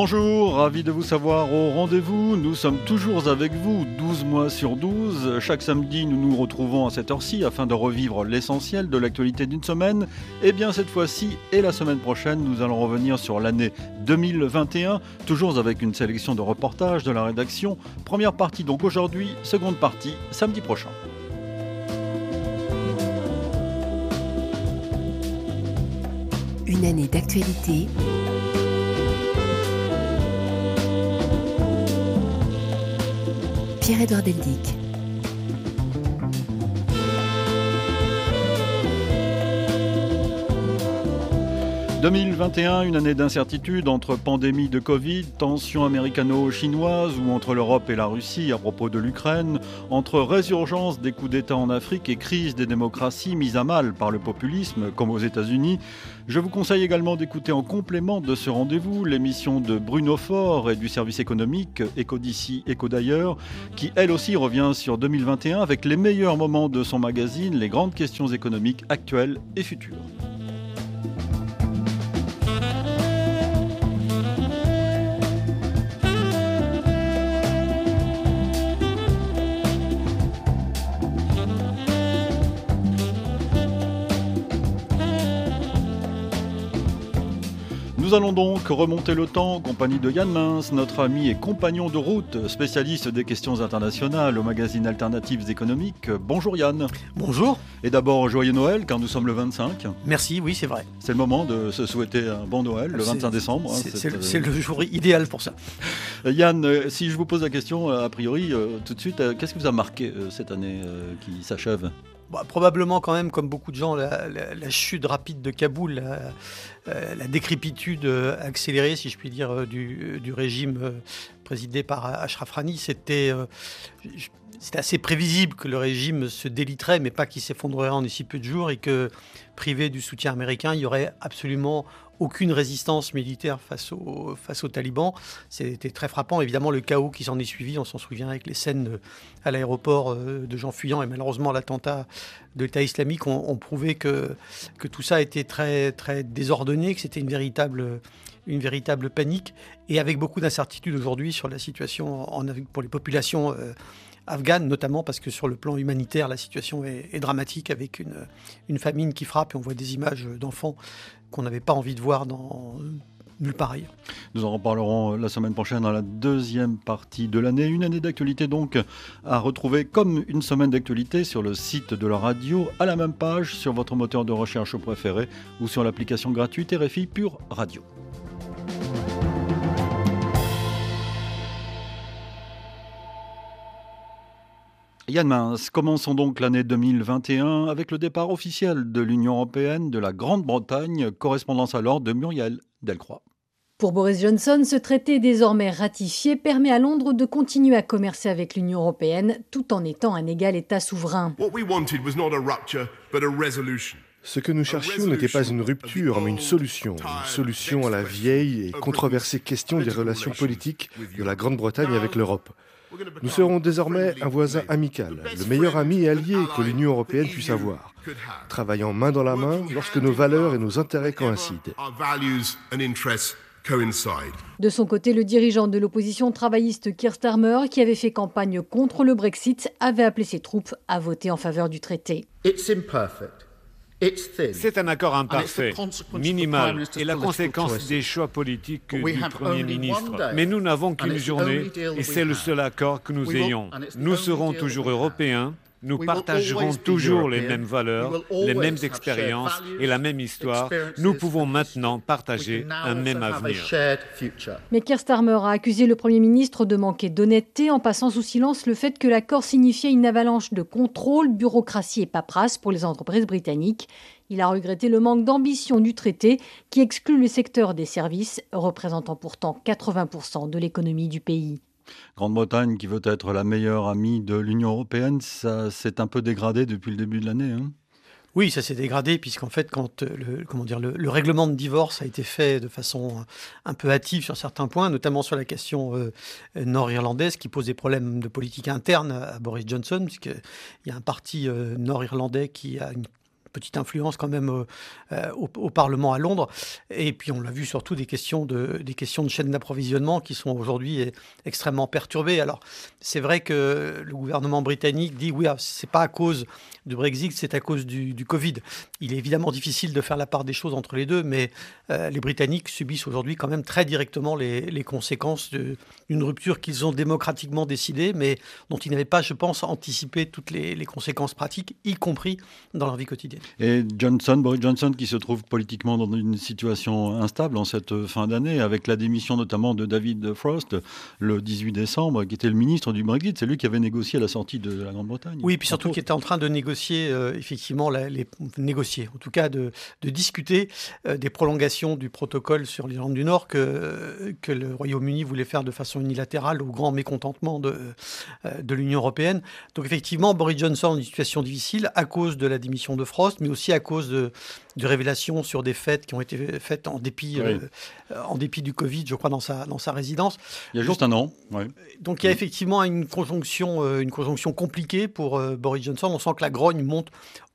Bonjour, ravi de vous savoir au rendez-vous. Nous sommes toujours avec vous, 12 mois sur 12. Chaque samedi, nous nous retrouvons à cette heure-ci afin de revivre l'essentiel de l'actualité d'une semaine. Et eh bien cette fois-ci et la semaine prochaine, nous allons revenir sur l'année 2021, toujours avec une sélection de reportages de la rédaction. Première partie donc aujourd'hui, seconde partie samedi prochain. Une année d'actualité. Pierre-Edouard Deldic. 2021, une année d'incertitude entre pandémie de Covid, tensions américano-chinoises ou entre l'Europe et la Russie à propos de l'Ukraine, entre résurgence des coups d'État en Afrique et crise des démocraties mises à mal par le populisme, comme aux États-Unis. Je vous conseille également d'écouter en complément de ce rendez-vous l'émission de Bruno Faure et du service économique Éco d'ici, Éco d'ailleurs, qui elle aussi revient sur 2021 avec les meilleurs moments de son magazine, les grandes questions économiques actuelles et futures. Nous allons donc remonter le temps en compagnie de Yann Mince, notre ami et compagnon de route, spécialiste des questions internationales au magazine Alternatives économiques. Bonjour Yann. Bonjour. Et d'abord, joyeux Noël, car nous sommes le 25. Merci, oui, c'est vrai. C'est le moment de se souhaiter un bon Noël, le 25 décembre. Hein, c'est le jour idéal pour ça. Euh, Yann, euh, si je vous pose la question, euh, a priori, tout de suite, qu'est-ce qui vous a marqué cette année qui s'achève? Bah, probablement quand même, comme beaucoup de gens, la, chute rapide de Kaboul, la, euh, décrépitude euh, accélérée, si je puis dire, euh, du, régime présidé par Ashraf Rani, c'était c'était assez prévisible que le régime se déliterait, mais pas qu'il s'effondrerait en si peu de jours et que, privé du soutien américain, il y aurait absolument aucune résistance militaire face, au, face aux talibans. C'était très frappant. Évidemment, le chaos qui s'en est suivi, on s'en souvient avec les scènes à l'aéroport euh, de gens fuyants et malheureusement l'attentat de l'État islamique ont, prouvé que, que tout ça était très, très désordonné, que c'était une véritable, une véritable panique et avec beaucoup d'incertitudes aujourd'hui sur la situation pour les populations. Euh, afghane, notamment parce que sur le plan humanitaire, la situation est, dramatique avec une, une, famine qui frappe et on voit des images d'enfants qu'on n'avait pas envie de voir dans nulle part ailleurs. Nous en reparlerons la semaine prochaine dans la deuxième partie de l'année. Une année d'actualité donc à retrouver comme une semaine d'actualité sur le site de la radio, à la même page, sur votre moteur de recherche préféré ou sur l'application gratuite RFI Pure Radio. Yann Mins, commençons donc l'année 2021 avec le départ officiel de l'Union européenne de la Grande-Bretagne, correspondance alors de Muriel Delcroix. Pour Boris Johnson, ce traité désormais ratifié permet à Londres de continuer à commercer avec l'Union européenne tout en étant un égal État souverain. Ce que nous cherchions n'était pas une rupture, mais une solution. Une solution à la vieille et controversée question des relations politiques de la Grande-Bretagne avec l'Europe. Nous serons désormais un voisin amical, le meilleur ami et allié que l'Union européenne puisse avoir, travaillant main dans la main lorsque nos valeurs et nos intérêts coïncident. De son côté, le dirigeant de l'opposition travailliste Keir Starmer, qui avait fait campagne contre le Brexit, avait appelé ses troupes à voter en faveur du traité. C'est un accord imparfait, minimal, et la conséquence des choix politiques du Premier ministre. Mais nous n'avons qu'une journée, et c'est le seul accord que nous ayons. Nous serons toujours européens, nous partagerons toujours les mêmes valeurs, les mêmes expériences et la même histoire. Nous pouvons maintenant partager un même avenir. Mais Keir Starmer a accusé le Premier ministre de manquer d'honnêteté en passant sous silence le fait que l'accord signifiait une avalanche de contrôle, bureaucratie et paperasse pour les entreprises britanniques. Il a regretté le manque d'ambition du traité qui exclut le secteur des services, représentant pourtant 80% de l'économie du pays. Grande-Bretagne qui veut être la meilleure amie de l'Union européenne, ça s'est un peu dégradé depuis le début de l'année. Hein? Oui, ça s'est dégradé puisqu'en fait, quand euh, le, comment dire, le, règlement de divorce a été fait de façon un peu hâtive sur certains points, notamment sur la question euh, nord-irlandaise qui pose des problèmes de politique interne à, Boris Johnson, puisqu'il y a un parti euh, nord-irlandais qui a une petite influence quand même au, au, Parlement à Londres. Et puis on l'a vu surtout des questions de, des questions de chaîne d'approvisionnement qui sont aujourd'hui extrêmement perturbées. Alors c'est vrai que le gouvernement britannique dit oui, ah, c'est pas à cause du Brexit, c'est à cause du, Covid. Il est évidemment difficile de faire la part des choses entre les deux, mais les Britanniques subissent aujourd'hui quand même très directement les, les conséquences d'une rupture qu'ils ont démocratiquement décidée, mais dont ils n'avaient pas, je pense, anticipé toutes les, conséquences pratiques, y compris dans leur vie quotidienne. Et Johnson, Boris Johnson, qui se trouve politiquement dans une situation instable en cette fin d'année, avec la démission notamment de David Frost le 18 décembre, qui était le ministre du Brexit, c'est lui qui avait négocié la sortie de la Grande-Bretagne. Oui, puis surtout qui était en train de négocier, euh, effectivement, les, négocier, en tout cas de, de discuter euh, des prolongations du protocole sur l'Irlande du Nord que, que le Royaume-Uni voulait faire de façon unilatérale au grand mécontentement de, euh, de l'Union européenne. Donc effectivement, Boris Johnson une situation difficile à cause de la démission de Frost, mais aussi à cause de, de révélations sur des fêtes qui ont été faites en dépit, euh, en dépit du Covid, je crois, dans sa, dans sa résidence. Il y a juste un an. Donc il y a effectivement une conjonction, euh, une conjonction compliquée pour Boris Johnson. On sent que la grogne monte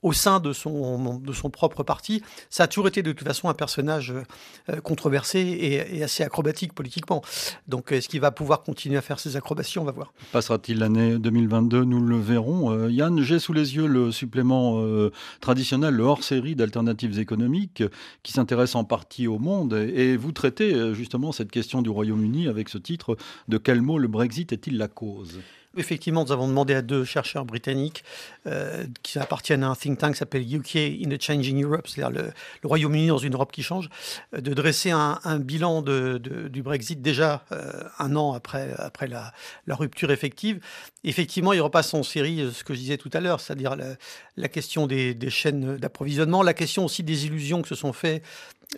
au sein de son, de son propre parti. Ça a toujours été de toute façon un personnage euh, controversé et, assez acrobatique politiquement. Donc est-ce qu'il va pouvoir continuer à faire ses acrobaties? On va voir. Passera-t-il l'année 2022 Nous le verrons. Euh, Yann, j'ai sous les yeux le supplément euh, traditionnel, le hors-série d'alternatives économiques qui s'intéresse en partie au monde. Et, vous traitez justement cette question du Royaume-Uni avec ce titre De quel mot le Brexit est-il la cause? Effectivement, nous avons demandé à deux chercheurs britanniques euh, qui appartiennent à un think tank qui s'appelle UK in a Changing Europe, c'est-à-dire le, Royaume-Uni dans une Europe qui change, euh, de dresser un, bilan du Brexit déjà euh, un an après, après la, rupture effective. Effectivement, ils repassent en série ce que je disais tout à l'heure, c'est-à-dire la, question des, des chaînes d'approvisionnement, la question aussi des illusions que se sont faites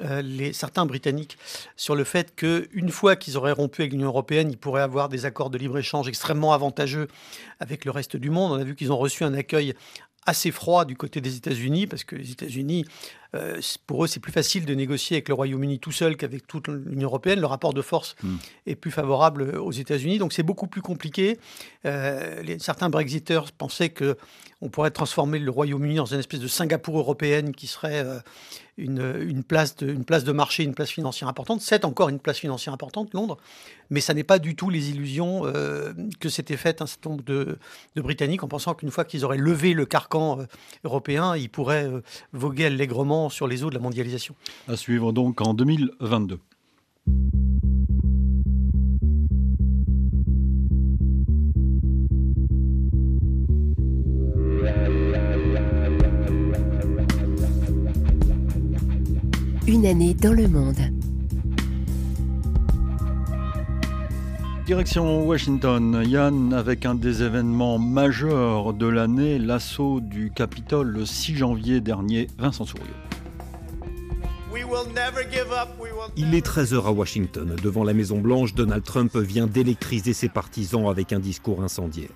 euh, les, certains Britanniques sur le fait qu'une fois qu'ils auraient rompu avec l'Union européenne, ils pourraient avoir des accords de libre-échange extrêmement avantageux avec le reste du monde. On a vu qu'ils ont reçu un accueil assez froid du côté des États-Unis, parce que les États-Unis, euh, pour eux, c'est plus facile de négocier avec le Royaume-Uni tout seul qu'avec toute l'Union européenne. Le rapport de force hmm. est plus favorable aux États-Unis, donc c'est beaucoup plus compliqué. Euh, certains Brexiteurs pensaient que on pourrait transformer le Royaume-Uni dans une espèce de Singapour européenne qui serait euh, une, place de, une place de marché, une place financière importante. C'est encore une place financière importante, Londres, mais ça n'est pas du tout les illusions que s'était faites un certain nombre de, de Britanniques en pensant qu'une fois qu'ils auraient levé le carcan européen, ils pourraient voguer allègrement sur les eaux de la mondialisation. À suivre donc en 2022. Une année dans le monde. Direction Washington, Yann, avec un des événements majeurs de l'année, l'assaut du Capitole le 6 janvier dernier, Vincent Souriau. Il est 13h à Washington. Devant la Maison-Blanche, Donald Trump vient d'électriser ses partisans avec un discours incendiaire.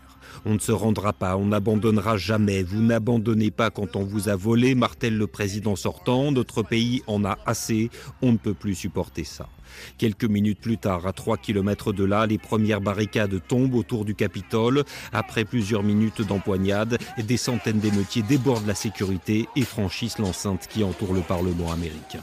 On ne se rendra pas, on n'abandonnera jamais. Vous n'abandonnez pas quand on vous a volé, martèle le président sortant. Notre pays en a assez, on ne peut plus supporter ça. Quelques minutes plus tard, à 3 km de là, les premières barricades tombent autour du Capitole. Après plusieurs minutes d'empoignade, des centaines d'émeutiers débordent la sécurité et franchissent l'enceinte qui entoure le Parlement américain.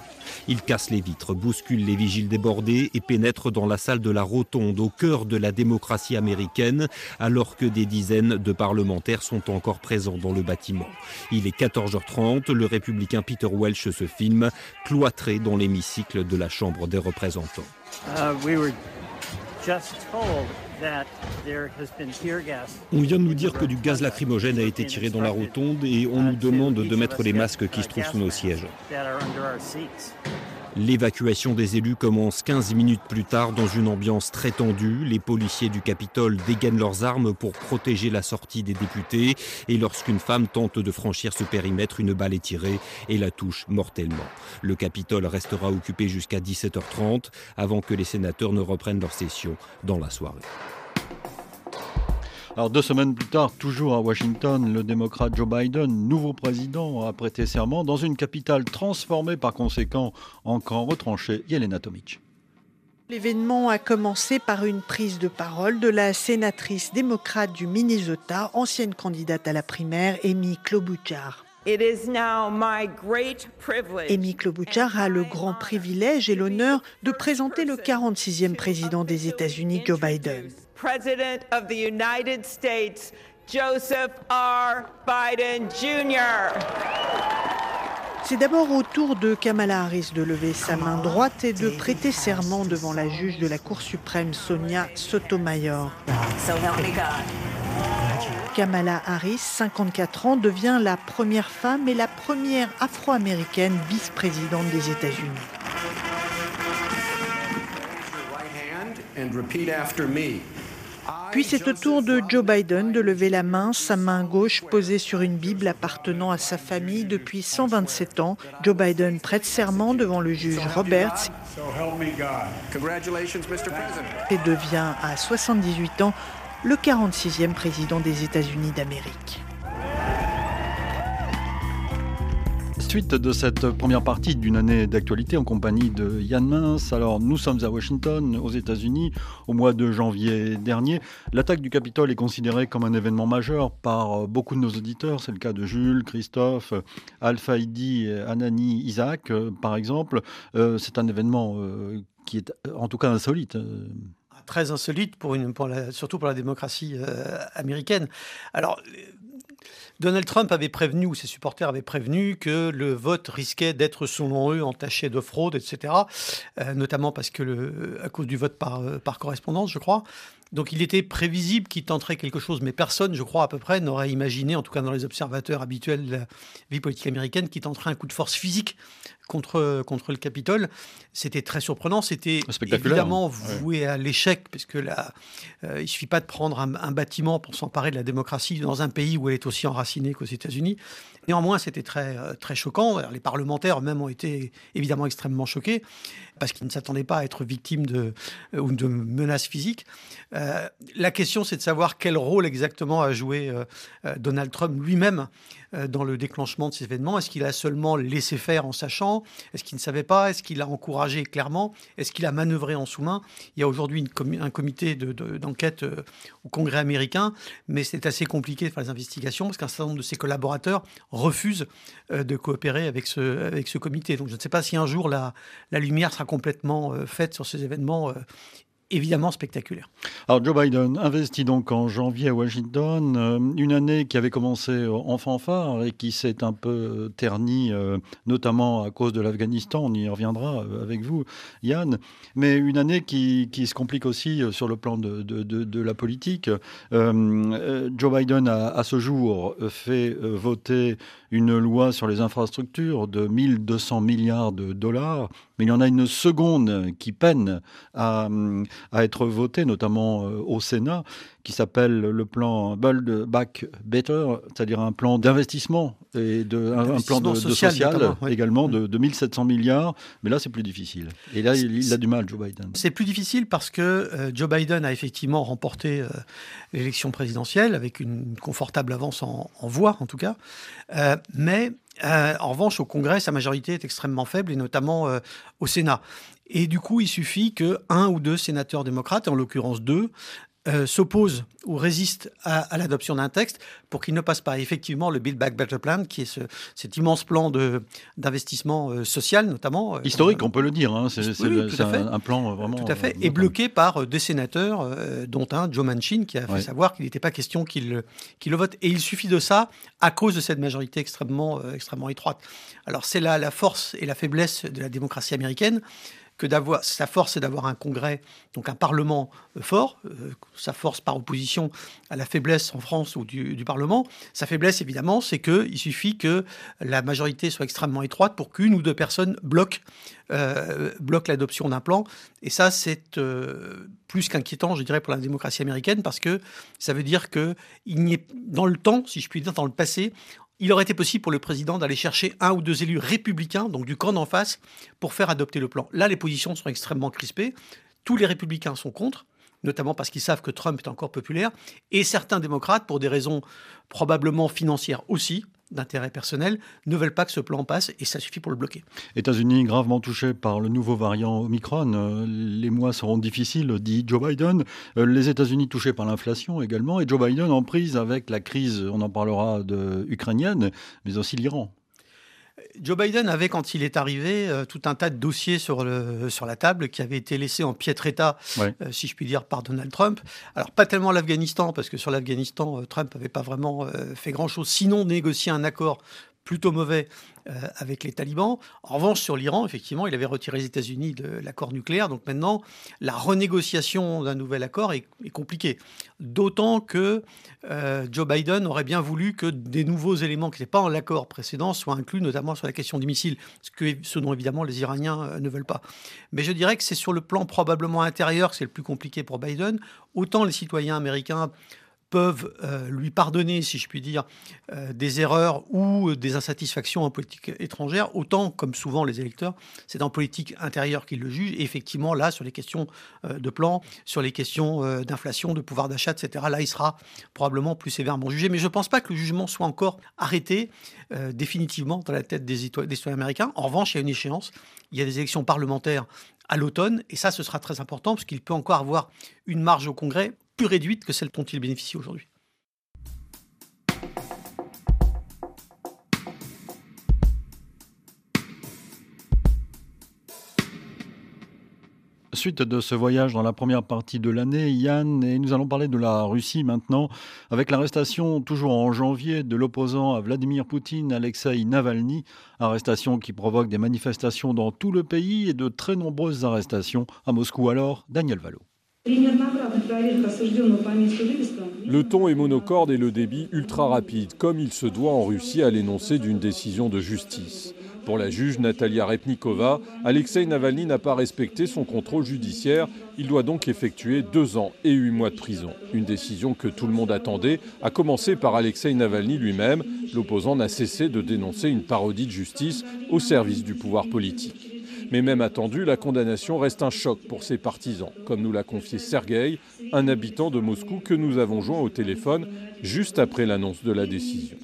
Ils cassent les vitres, bousculent les vigiles débordés et pénètrent dans la salle de la Rotonde, au cœur de la démocratie américaine, alors que des dizaines de parlementaires sont encore présents dans le bâtiment. Il est 14h30, le républicain Peter Welch se filme, cloîtré dans l'hémicycle de la Chambre des représentants. Uh, on vient de nous dire que du gaz lacrymogène a été tiré dans la rotonde et on nous demande de mettre les masques qui se trouvent sous nos sièges. L'évacuation des élus commence 15 minutes plus tard dans une ambiance très tendue. Les policiers du Capitole dégainent leurs armes pour protéger la sortie des députés. Et lorsqu'une femme tente de franchir ce périmètre, une balle est tirée et la touche mortellement. Le Capitole restera occupé jusqu'à 17h30 avant que les sénateurs ne reprennent leur session dans la soirée. Alors deux semaines plus tard, toujours à Washington, le démocrate Joe Biden, nouveau président, a prêté serment dans une capitale transformée par conséquent en camp retranché, Yelena Tomic. L'événement a commencé par une prise de parole de la sénatrice démocrate du Minnesota, ancienne candidate à la primaire, Amy Klobuchar. Amy Klobuchar a le grand privilège et l'honneur de présenter le 46e président des États-Unis, Joe Biden. Joseph R. Biden Jr. C'est d'abord au tour de Kamala Harris de lever sa main droite et de prêter serment devant la juge de la Cour suprême Sonia Sotomayor. Kamala Harris, 54 ans, devient la première femme et la première afro-américaine vice-présidente des États-Unis. Puis c'est au tour de Joe Biden de lever la main, sa main gauche posée sur une Bible appartenant à sa famille depuis 127 ans. Joe Biden prête serment devant le juge Roberts et devient à 78 ans le 46e président des États-Unis d'Amérique. Suite de cette première partie d'une année d'actualité en compagnie de Yann Mince. Alors, nous sommes à Washington, aux États-Unis, au mois de janvier dernier. L'attaque du Capitole est considérée comme un événement majeur par beaucoup de nos auditeurs. C'est le cas de Jules, Christophe, Alphaïdi, Anani, Isaac, par exemple. Euh, c'est un événement euh, qui est en tout cas insolite très insolite, pour surtout pour la démocratie euh, américaine. Alors, Donald Trump avait prévenu, ou ses supporters avaient prévenu, que le vote risquait d'être, selon eux, entaché de fraude, etc. Euh, notamment parce que à cause du vote par, euh, par correspondance, je crois. Donc il était prévisible qu'il tenterait quelque chose, mais personne, je crois à peu près, n'aurait imaginé, en tout cas dans les observateurs habituels de la vie politique américaine, qu'il tenterait un coup de force physique contre, contre le Capitole. C'était très surprenant, c'était évidemment voué à l'échec, parce que là, euh, il suffit pas de prendre un, un bâtiment pour s'emparer de la démocratie dans un pays où elle est aussi enracinée qu'aux États-Unis. Néanmoins, c'était très, euh, très choquant. Les parlementaires même ont été évidemment extrêmement choqués parce qu'ils ne s'attendaient pas à être victimes de, euh, ou de menaces physiques. Euh, la question, c'est de savoir quel rôle exactement a joué Donald Trump lui-même dans le déclenchement de ces événements. Est-ce qu'il a seulement laissé faire en sachant? Est-ce qu'il ne savait pas? Est-ce qu'il a encouragé clairement? Est-ce qu'il a manœuvré en sous-main? Il y a aujourd'hui un comité d'enquête au Congrès américain, mais c'est assez compliqué de faire les investigations parce qu'un certain nombre de ses collaborateurs refuse euh, de coopérer avec ce, comité. Donc je ne sais pas si un jour la, lumière sera complètement euh, faite sur ces événements euh, évidemment spectaculaire. Alors Joe Biden investit donc en janvier à Washington, euh, une année qui avait commencé en fanfare et qui s'est un peu ternie, euh, notamment à cause de l'Afghanistan, on y reviendra euh, avec vous Yann, mais une année qui, se complique aussi sur le plan de, la politique. Joe Biden a à ce jour fait voter une loi sur les infrastructures de 1200 milliards de dollars, mais il y en a une seconde qui peine à, à être votée, notamment euh, au Sénat, qui s'appelle le plan Build Back Better, c'est-à-dire un plan d'investissement et de, un, plan de, social, également de, de 1700 milliards. Mais là, c'est plus difficile. Et là, il, a du mal, Joe Biden. C'est plus difficile parce que euh, Joe Biden a effectivement remporté euh, l'élection présidentielle avec une confortable avance en, voix, en tout cas. Mais en revanche, au Congrès, sa majorité est extrêmement faible, et notamment au Sénat. Et du coup, il suffit que un ou deux sénateurs démocrates, en l'occurrence deux, euh, s'oppose ou résiste à, l'adoption d'un texte pour qu'il ne passe pas. effectivement, le Build Back Better Plan, qui est ce, cet immense plan d'investissement euh, social, notamment. Euh, Historique, on peut le dire. Hein, c'est un, plan vraiment. Tout à fait. Et bloqué par des sénateurs, dont un, Joe Manchin, qui a fait savoir qu'il n'était pas question qu'il le vote. Et il suffit de ça à cause de cette majorité extrêmement, extrêmement étroite. Alors, c'est là la force et la faiblesse de la démocratie américaine que d'avoir sa force, c'est d'avoir un Congrès, donc un Parlement euh, fort. Euh, sa force par opposition à la faiblesse en France ou du, Parlement. Sa faiblesse, évidemment, c'est qu'il suffit que la majorité soit extrêmement étroite pour qu'une ou deux personnes bloquent, euh, l'adoption d'un plan. Et ça, c'est plus qu'inquiétant, je dirais, pour la démocratie américaine, parce que ça veut dire que il n'y est dans le temps, si je puis dire, dans le passé, il aurait été possible pour le président d'aller chercher un ou deux élus républicains, donc du camp d'en face, pour faire adopter le plan. Là, les positions sont extrêmement crispées. Tous les républicains sont contre, notamment parce qu'ils savent que Trump est encore populaire, et certains démocrates, pour des raisons probablement financières aussi, d'intérêt personnel, ne veulent pas que ce plan passe et ça suffit pour le bloquer. États-Unis gravement touchés par le nouveau variant Omicron. Euh, les mois seront difficiles, dit Joe Biden. Euh, les États-Unis touchés par l'inflation également. Et Joe Biden en prise avec la crise, on en parlera, de, ukrainienne, mais aussi l'Iran. Joe Biden avait, quand il est arrivé, euh, tout un tas de dossiers sur, le, sur la table qui avaient été laissés en piètre état, euh, si je puis dire, par Donald Trump. Alors, pas tellement l'Afghanistan, parce que sur l'Afghanistan, euh, Trump n'avait pas vraiment fait grand-chose, sinon négocier un accord plutôt mauvais euh, avec les talibans. En revanche, sur l'Iran, effectivement, il avait retiré les États-Unis de l'accord nucléaire. Donc maintenant, la renégociation d'un nouvel accord est, compliquée. D'autant que euh, Joe Biden aurait bien voulu que des nouveaux éléments qui n'étaient pas en l'accord précédent soient inclus, notamment sur la question des missiles, ce, que, ce dont évidemment les Iraniens euh, ne veulent pas. Mais je dirais que c'est sur le plan probablement intérieur que c'est le plus compliqué pour Biden. Autant les citoyens américains peuvent euh, lui pardonner, si je puis dire, euh, des erreurs ou des insatisfactions en politique étrangère, autant, comme souvent les électeurs, c'est en politique intérieure qu'ils le jugent. Et effectivement, là, sur les questions euh, de plan, sur les questions d'inflation, de pouvoir d'achat, etc., là, il sera probablement plus sévèrement jugé. Mais je ne pense pas que le jugement soit encore arrêté définitivement dans la tête des, des citoyens américains. En revanche, il y a une échéance. Il y a des élections parlementaires à l'automne, et ça, ce sera très important, parce qu'il peut encore avoir une marge au Congrès plus réduite que celle dont il bénéficie aujourd'hui. Suite de ce voyage dans la première partie de l'année, Yann, et nous allons parler de la Russie maintenant, avec l'arrestation toujours en janvier de l'opposant à Vladimir Poutine, Alexei Navalny, arrestation qui provoque des manifestations dans tout le pays et de très nombreuses arrestations à Moscou. Alors, Daniel Valo. Le ton est monocorde et le débit ultra rapide, comme il se doit en Russie à l'énoncé d'une décision de justice. Pour la juge Natalia Repnikova, Alexei Navalny n'a pas respecté son contrôle judiciaire. Il doit donc effectuer deux ans et huit mois de prison. Une décision que tout le monde attendait, à commencer par Alexei Navalny lui-même. L'opposant n'a cessé de dénoncer une parodie de justice au service du pouvoir politique. Mais même attendu, la condamnation reste un choc pour ses partisans, comme nous l'a confié Sergueï, un habitant de Moscou que nous avons joint au téléphone juste après l'annonce de la décision.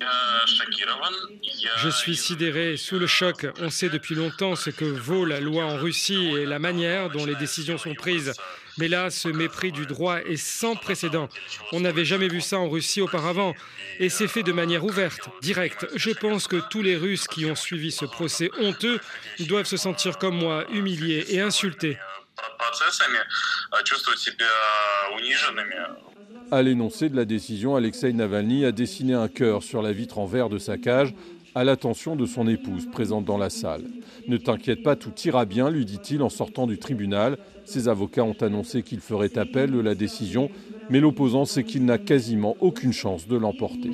Je suis sidéré, sous le choc. On sait depuis longtemps ce que vaut la loi en Russie et la manière dont les décisions sont prises. Mais là, ce mépris du droit est sans précédent. On n'avait jamais vu ça en Russie auparavant. Et c'est fait de manière ouverte, directe. Je pense que tous les Russes qui ont suivi ce procès honteux doivent se sentir comme moi, humiliés et insultés. À l'énoncé de la décision, Alexei Navalny a dessiné un cœur sur la vitre en verre de sa cage à l'attention de son épouse présente dans la salle. Ne t'inquiète pas, tout ira bien, lui dit-il en sortant du tribunal. Ses avocats ont annoncé qu'il ferait appel de la décision, mais l'opposant sait qu'il n'a quasiment aucune chance de l'emporter.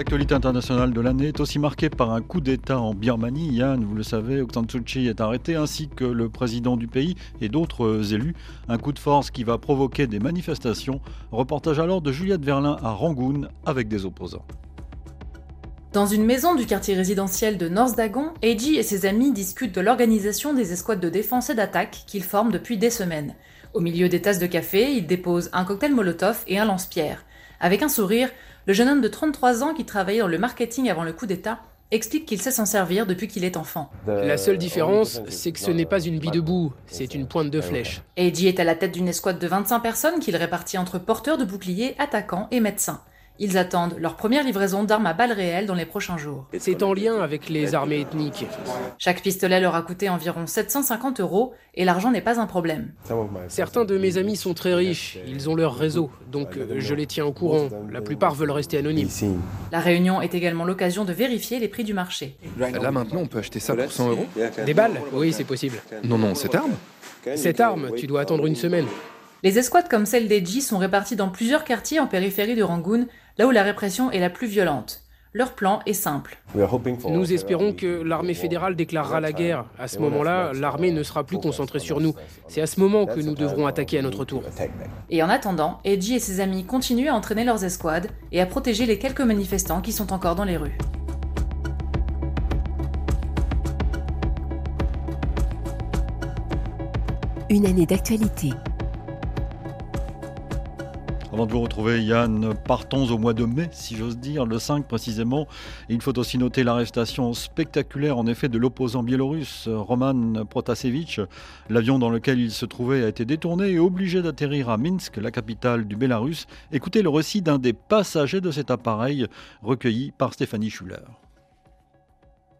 L'actualité internationale de l'année est aussi marquée par un coup d'État en Birmanie. Yann, vous le savez, Aung San Suu Kyi est arrêté, ainsi que le président du pays et d'autres élus. Un coup de force qui va provoquer des manifestations. Reportage alors de Juliette Verlin à Rangoon avec des opposants. Dans une maison du quartier résidentiel de North Dagon, Eiji et ses amis discutent de l'organisation des escouades de défense et d'attaque qu'ils forment depuis des semaines. Au milieu des tasses de café, ils déposent un cocktail Molotov et un lance-pierre. Avec un sourire, le jeune homme de 33 ans qui travaillait dans le marketing avant le coup d'État explique qu'il sait s'en servir depuis qu'il est enfant. La seule différence, c'est que ce n'est pas une bille debout, c'est une pointe de flèche. Eiji est à la tête d'une escouade de 25 personnes qu'il répartit entre porteurs de boucliers, attaquants et médecins. Ils attendent leur première livraison d'armes à balles réelles dans les prochains jours. C'est en lien avec les armées ethniques. Chaque pistolet leur a coûté environ 750 euros et l'argent n'est pas un problème. Certains de mes amis sont très riches, ils ont leur réseau, donc je les tiens au courant. La plupart veulent rester anonymes. La réunion est également l'occasion de vérifier les prix du marché. Là maintenant, on peut acheter ça pour 100 euros Des balles? Oui, c'est possible. Non, non, cette arme? Cette arme, tu dois attendre une semaine. Les escouades comme celle d'Eji sont réparties dans plusieurs quartiers en périphérie de Rangoon, là où la répression est la plus violente. Leur plan est simple. Nous espérons que l'armée fédérale déclarera la guerre. À ce moment-là, l'armée ne sera plus concentrée sur nous. C'est à ce moment que nous devrons attaquer à notre tour. Et en attendant, Edgy et ses amis continuent à entraîner leurs escouades et à protéger les quelques manifestants qui sont encore dans les rues. Une année d'actualité. Avant de vous retrouver, Yann, partons au mois de mai, si j'ose dire, le 5 précisément. il faut aussi noter l'arrestation spectaculaire, en effet, de l'opposant biélorusse Roman Protasevich. L'avion dans lequel il se trouvait a été détourné et obligé d'atterrir à Minsk, la capitale du Bélarus. Écoutez le récit d'un des passagers de cet appareil, recueilli par Stéphanie Schuller.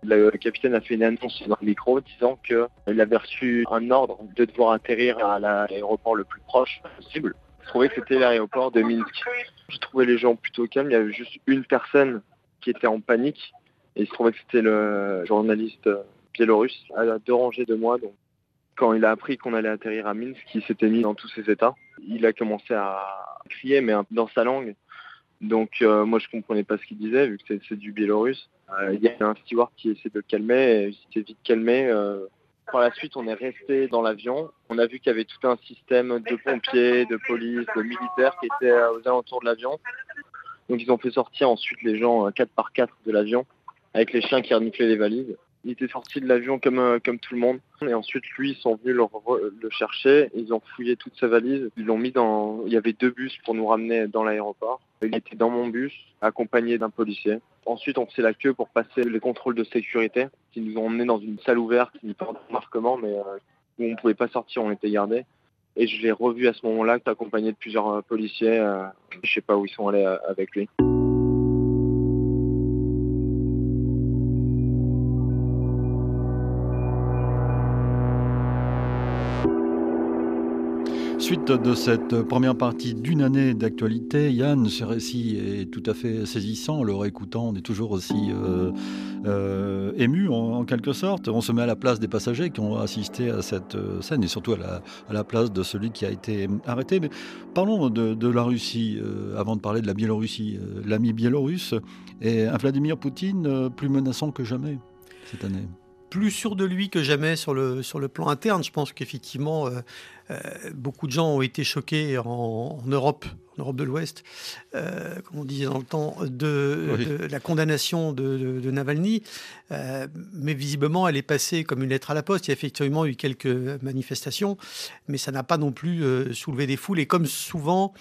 Le capitaine a fait une annonce dans le micro disant qu'il avait reçu un ordre de devoir atterrir à l'aéroport le plus proche possible. Trouvais que c'était l'aéroport de Minsk. Je trouvais les gens plutôt calmes. Il y avait juste une personne qui était en panique. Et il se trouvait que c'était le journaliste biélorusse à deux rangées de moi. Donc, quand il a appris qu'on allait atterrir à Minsk, il s'était mis dans tous ses états. Il a commencé à crier, mais dans sa langue. Donc euh, moi je comprenais pas ce qu'il disait vu que c'est du biélorusse. Euh, il y a un steward qui essaie de le calmer, et il s'est vite calmé. Euh, par la suite, on est resté dans l'avion. On a vu qu'il y avait tout un système de pompiers, de police, de militaires qui étaient aux alentours de l'avion. Donc ils ont fait sortir ensuite les gens 4 par 4 de l'avion avec les chiens qui reniflaient les valises. Il était sorti de l'avion comme, euh, comme tout le monde. Et ensuite, lui, ils sont venus le, chercher. Ils ont fouillé toute sa valise. Ils l'ont mis dans... Il y avait deux bus pour nous ramener dans l'aéroport. Il était dans mon bus, accompagné d'un policier. Ensuite, on fait la queue pour passer les contrôles de sécurité. Ils nous ont emmenés dans une salle ouverte, qui pas de marquement, mais euh, où on ne pouvait pas sortir, on était gardés. Et je l'ai revu à ce moment-là, accompagné de plusieurs euh, policiers. Je ne sais pas où ils sont allés avec lui. Suite de cette première partie d'une année d'actualité, Yann, ce récit est tout à fait saisissant. Le réécoutant, on est toujours aussi euh, euh, ému en, quelque sorte. On se met à la place des passagers qui ont assisté à cette euh, scène et surtout à la, place de celui qui a été arrêté. Parlons de, la Russie avant de parler de la Biélorussie. L'ami biélorusse est un Vladimir Poutine plus menaçant que jamais cette année plus sûr de lui que jamais sur le, sur le plan interne. Je pense qu'effectivement, euh, beaucoup de gens ont été choqués en, Europe, en Europe de l'Ouest, euh, comme on disait dans le temps, de, la condamnation de, Navalny. Euh, mais visiblement, elle est passée comme une lettre à la poste. Il y a effectivement eu quelques manifestations, mais ça n'a pas non plus soulevé des foules. Et comme souvent,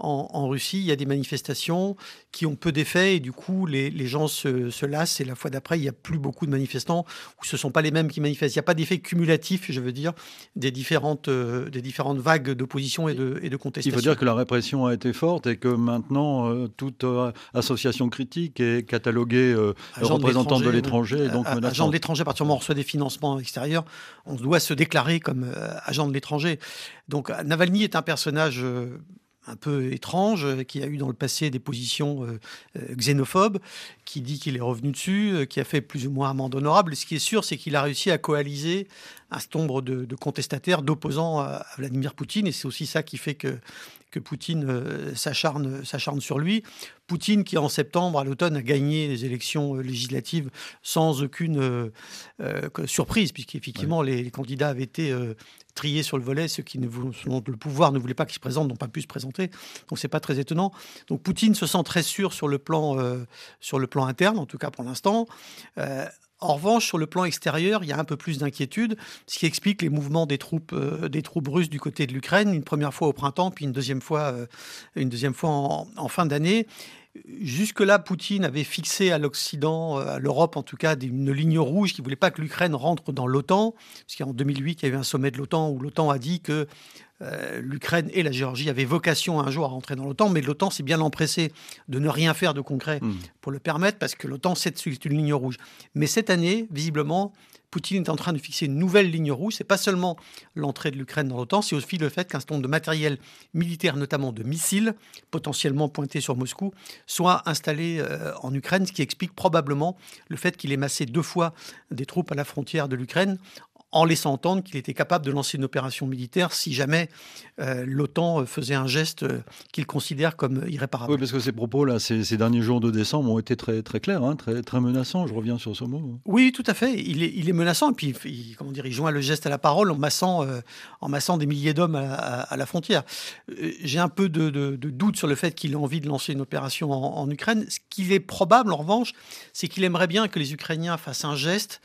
en, Russie, il y a des manifestations qui ont peu d'effet et du coup, les, gens se, lassent. Et la fois d'après, il n'y a plus beaucoup de manifestants où ce ne sont pas les mêmes qui manifestent. Il n'y a pas d'effet cumulatif, je veux dire, des différentes, euh, des différentes vagues d'opposition et de, et de contestation. Il faut dire que la répression a été forte et que maintenant, euh, toute euh, association critique est cataloguée représentant de l'étranger. donc agent de l'étranger, à partir du moment où on reçoit des financements extérieurs, on doit se déclarer comme agent de l'étranger. Donc Navalny est un personnage un peu étrange, euh, qui a eu dans le passé des positions euh, euh, xénophobes, qui dit qu'il est revenu dessus, qui a fait plus ou moins amende honorable. Ce qui est sûr, c'est qu'il a réussi à coaliser un nombre de, contestataires, d'opposants à, Vladimir Poutine, et c'est aussi ça qui fait que, que Poutine s'acharne, s'acharne sur lui. Poutine, qui en septembre, à l'automne, a gagné les élections législatives sans aucune surprise, puisqu'effectivement, les, les, candidats avaient été triés sur le volet, ceux qui, ne selon le pouvoir, ne voulaient pas qu'ils se présentent, n'ont pas pu se présenter. Donc c'est pas très étonnant. Donc Poutine se sent très sûr sur le plan, euh, sur le plan interne, en tout cas pour l'instant. Euh, en revanche, sur le plan extérieur, il y a un peu plus d'inquiétude, ce qui explique les mouvements des troupes, euh, des troupes russes du côté de l'Ukraine, une première fois au printemps, puis une deuxième fois, une deuxième fois en fin d'année. Jusque-là, Poutine avait fixé à l'Occident, euh, à l'Europe en tout cas, une ligne rouge qui ne voulait pas que l'Ukraine rentre dans l'OTAN. Parce qu'en 2008, il y a eu un sommet de l'OTAN où l'OTAN a dit que euh, l'Ukraine et la Géorgie avaient vocation un jour à rentrer dans l'OTAN, mais l'OTAN s'est bien empressé de ne rien faire de concret mmh. pour le permettre, parce que l'OTAN, c'est une ligne rouge. Mais cette année, visiblement, Poutine est en train de fixer une nouvelle ligne rouge. C'est pas seulement l'entrée de l'Ukraine dans l'OTAN, c'est aussi le fait qu'un certain nombre de matériel militaire, notamment de missiles, potentiellement pointés sur Moscou, soit installé euh, en Ukraine, ce qui explique probablement le fait qu'il ait massé deux fois des troupes à la frontière de l'Ukraine en laissant entendre qu'il était capable de lancer une opération militaire si jamais euh, l'OTAN euh, faisait un geste euh, qu'il considère comme irréparable. Oui, parce que ces propos-là, ces, derniers jours de décembre ont été très, très clairs, hein, très, très menaçants. Je reviens sur ce mot. Oui, tout à fait. Il est, il est menaçant. Et puis, il, comment dire, il joint le geste à la parole en massant, en massant des milliers d'hommes à, la frontière. J'ai un peu de, doute sur le fait qu'il ait envie de lancer une opération en, en Ukraine. Ce qu'il est probable, en revanche, c'est qu'il aimerait bien que les Ukrainiens fassent un geste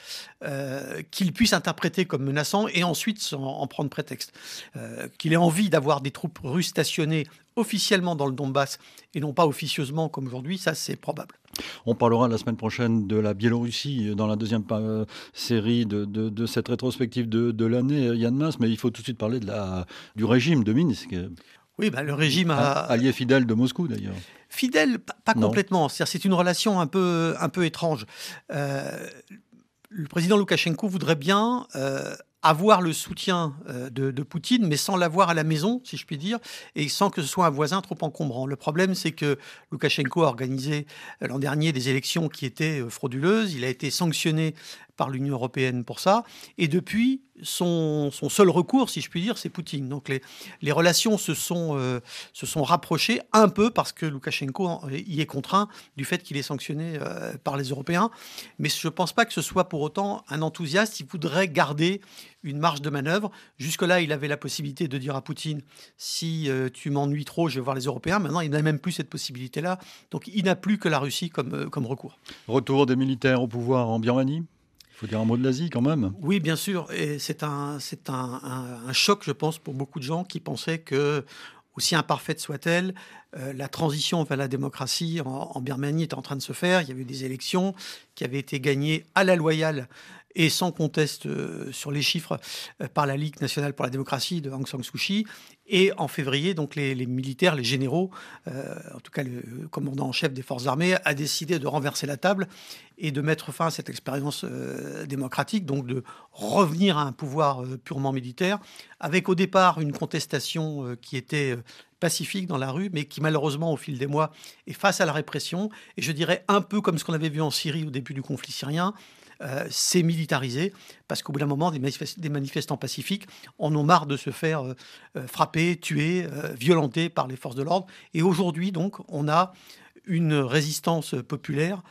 qu'il puisse interpréter comme menaçant et ensuite en, prendre prétexte. Euh, qu'il ait envie d'avoir des troupes russes stationnées officiellement dans le Donbass et non pas officieusement comme aujourd'hui, ça c'est probable. On parlera la semaine prochaine de la Biélorussie euh, dans la deuxième euh, série de, cette rétrospective de, l'année, euh, Yann Mas, mais il faut tout de suite parler de la, du régime de Minsk. Oui, bah, le régime a... Allié fidèle de Moscou d'ailleurs. Fidèle, pas, complètement. C'est une relation un peu, un peu étrange. Le président Loukachenko voudrait bien avoir le soutien euh, de, Poutine, mais sans l'avoir à la maison, si je puis dire, et sans que ce soit un voisin trop encombrant. Le problème, c'est que Loukachenko a organisé euh, l'an dernier des élections qui étaient euh, frauduleuses. Il a été sanctionné par l'Union européenne pour ça. Et depuis, son, seul recours, si je puis dire, c'est Poutine. Donc les, les relations se sont, euh, se sont rapprochées un peu parce que Loukachenko y est contraint du fait qu'il est sanctionné euh, par les Européens. Mais je ne pense pas que ce soit pour autant un enthousiaste. Il voudrait garder une marge de manœuvre. Jusque-là, il avait la possibilité de dire à Poutine si euh, tu m'ennuies trop, je vais voir les Européens. Maintenant, il n'a même plus cette possibilité-là. Donc il n'a plus que la Russie comme, comme recours. Retour des militaires au pouvoir en Birmanie un mot l'Asie quand même. Oui, bien sûr. Et c'est un, choc, je pense, pour beaucoup de gens qui pensaient que, aussi imparfaite soit-elle, euh, la transition vers la démocratie en, Birmanie est en train de se faire. Il y avait eu des élections qui avaient été gagnées à la loyale et sans conteste euh, sur les chiffres euh, par la Ligue nationale pour la démocratie de Aung San Suu Kyi. Et en février, donc les, militaires, les généraux, euh, en tout cas le commandant en chef des forces armées, a décidé de renverser la table et de mettre fin à cette expérience démocratique, donc de revenir à un pouvoir purement militaire, avec au départ une contestation qui était pacifique dans la rue, mais qui malheureusement au fil des mois est face à la répression, et je dirais un peu comme ce qu'on avait vu en Syrie au début du conflit syrien, euh, c'est militarisé, parce qu'au bout d'un moment, des, manifestants pacifiques en ont marre de se faire euh, euh, frapper, tuer, violenter par les forces de l'ordre. Et aujourd'hui, donc, on a une résistance populaire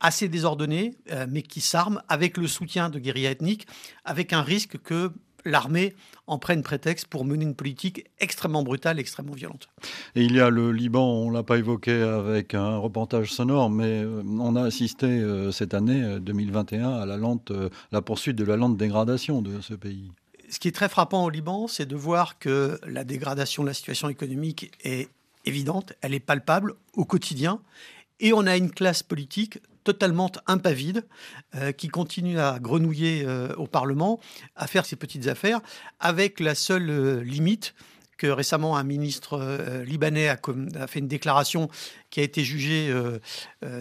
assez désordonnée, mais qui s'arme avec le soutien de guérillas ethniques, avec un risque que l'armée en prenne prétexte pour mener une politique extrêmement brutale, extrêmement violente. Et il y a le Liban, on ne l'a pas évoqué avec un reportage sonore, mais euh, on a assisté euh, cette année 2021 euh, à la, lente, la poursuite de la lente dégradation de ce pays. Ce qui est très frappant au Liban, c'est de voir que la dégradation de la situation économique est évidente, elle est palpable au quotidien, et on a une classe politique totalement impavide, euh, qui continue à grenouiller euh, au Parlement, à faire ses petites affaires, avec la seule euh, limite que récemment un ministre libanais a, fait une déclaration qui a été jugée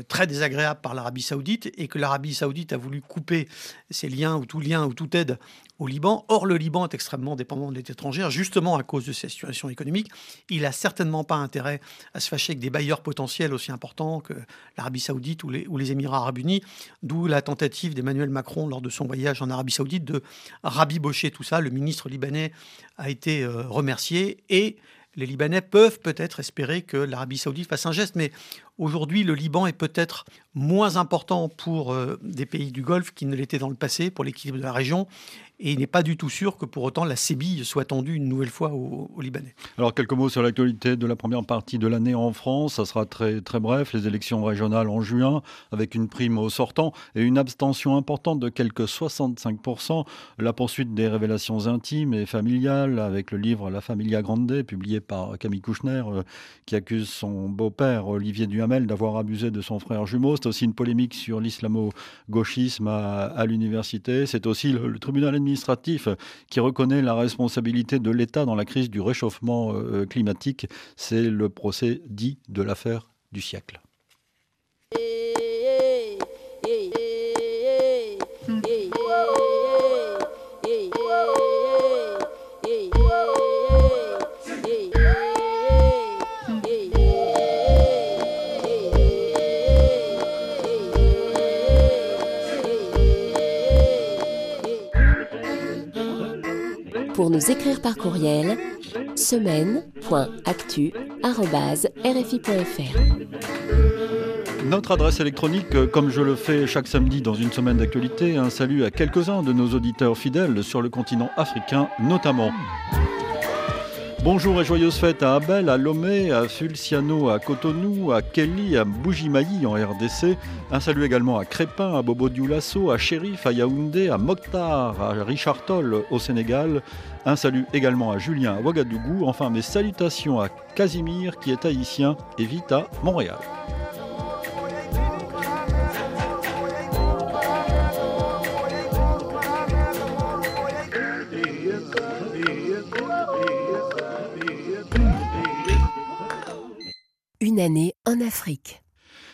très désagréable par l'Arabie saoudite et que l'Arabie saoudite a voulu couper ses liens ou tout lien ou toute aide au Liban. Or, le Liban est extrêmement dépendant de l'aide étrangère, justement à cause de sa situation économique. Il n'a certainement pas intérêt à se fâcher avec des bailleurs potentiels aussi importants que l'Arabie saoudite ou les, ou les Émirats arabes unis, d'où la tentative d'Emmanuel Macron lors de son voyage en Arabie saoudite de rabibocher tout ça. Le ministre libanais a été euh, remercié et les Libanais peuvent peut-être espérer que l'Arabie saoudite fasse un geste, mais aujourd'hui, le Liban est peut-être moins important pour euh, des pays du Golfe qu'il ne l'était dans le passé pour l'équilibre de la région. Et il n'est pas du tout sûr que pour autant la sébille soit tendue une nouvelle fois aux, Libanais. Alors quelques mots sur l'actualité de la première partie de l'année en France. Ça sera très, très bref. Les élections régionales en juin avec une prime au sortant et une abstention importante de quelques 65%. La poursuite des révélations intimes et familiales avec le livre La Familia Grande publié par Camille Kouchner euh, qui accuse son beau-père Olivier Duhamel d'avoir abusé de son frère jumeau. C'est aussi une polémique sur l'islamo-gauchisme à, l'université. C'est aussi le, tribunal administratif qui reconnaît la responsabilité de l'État dans la crise du réchauffement euh, climatique. C'est le procès dit de l'affaire du siècle. Nous écrire par courriel semaine.actu.rfi.fr. Notre adresse électronique, euh, comme je le fais chaque samedi dans une semaine d'actualité, un salut à quelques-uns de nos auditeurs fidèles sur le continent africain notamment. Bonjour et joyeuses fêtes à Abel, à Lomé, à Fulciano, à Cotonou, à Kelly, à Bougimaï en RDC. Un salut également à Crépin, à Bobo Dioulasso, à Shérif, à Yaoundé, à Mokhtar, à Richard Toll au Sénégal. Un salut également à Julien à Ouagadougou. Enfin, mes salutations à Casimir qui est haïtien et vit à Montréal. Année en Afrique.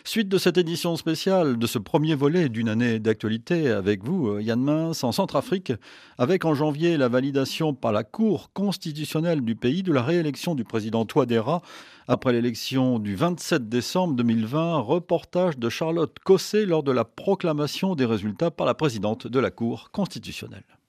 Suite de cette édition spéciale, de ce premier volet d'une année d'actualité avec vous, euh, Yann Mince, en Centrafrique, avec en janvier la validation par la Cour constitutionnelle du pays de la réélection du président Touadéra après l'élection du 27 décembre 2020, reportage de Charlotte Cossé lors de la proclamation des résultats par la présidente de la Cour constitutionnelle.